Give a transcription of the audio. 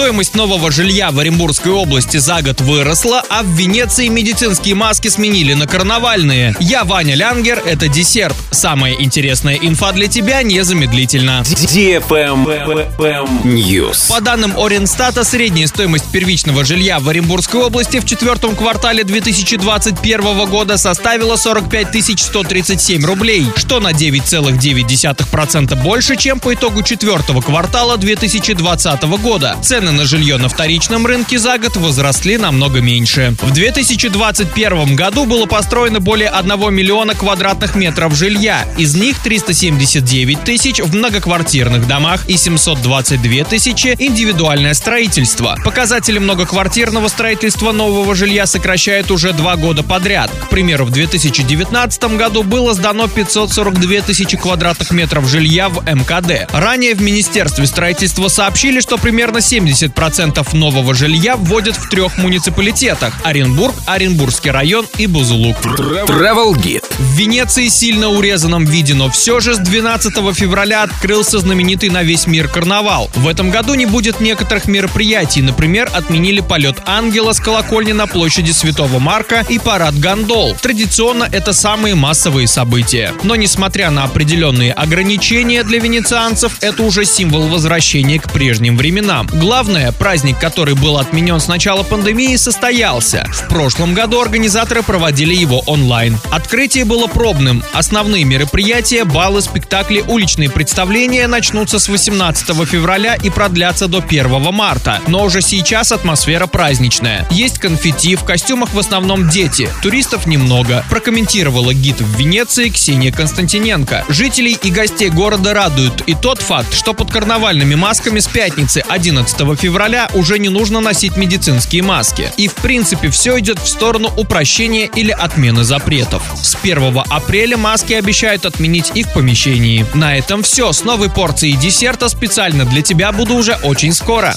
Стоимость нового жилья в Оренбургской области за год выросла, а в Венеции медицинские маски сменили на карнавальные. Я Ваня Лянгер, это десерт. Самая интересная инфа для тебя незамедлительно. News. По данным Оренстата, средняя стоимость первичного жилья в Оренбургской области в четвертом квартале 2021 года составила 45 137 рублей, что на 9,9% больше, чем по итогу четвертого квартала 2020 года. Цены на жилье на вторичном рынке за год возросли намного меньше. В 2021 году было построено более 1 миллиона квадратных метров жилья, из них 379 тысяч в многоквартирных домах и 722 тысячи индивидуальное строительство. Показатели многоквартирного строительства нового жилья сокращают уже два года подряд. К примеру, в 2019 году было сдано 542 тысячи квадратных метров жилья в МКД. Ранее в Министерстве строительства сообщили, что примерно 70% нового жилья вводят в трех муниципалитетах – Оренбург, Оренбургский район и Бузулук. Travel Guide. В Венеции сильно урезанном виде, но все же с 12 февраля открылся знаменитый на весь мир карнавал. В этом году не будет некоторых мероприятий. Например, отменили полет ангела с колокольни на площади Святого Марка и парад гондол. Традиционно это самые массовые события. Но несмотря на определенные ограничения для венецианцев, это уже символ возвращения к прежним временам. Главное, праздник, который был отменен с начала пандемии, состоялся. В прошлом году организаторы проводили его онлайн. Открытие было пробным. Основные мероприятия, баллы, спектакли, уличные представления начнутся с 18 февраля и продлятся до 1 марта. Но уже сейчас атмосфера праздничная. Есть конфетти, в костюмах в основном дети. Туристов немного. Прокомментировала гид в Венеции Ксения Константиненко. Жителей и гостей города радует и тот факт, что под карнавальными масками с пятницы 11 февраля уже не нужно носить медицинские маски. И в принципе все идет в сторону упрощения или отмены запретов. С 1 апреля маски обещают отменить и в помещении. На этом все. С новой порцией десерта специально для тебя буду уже очень скоро.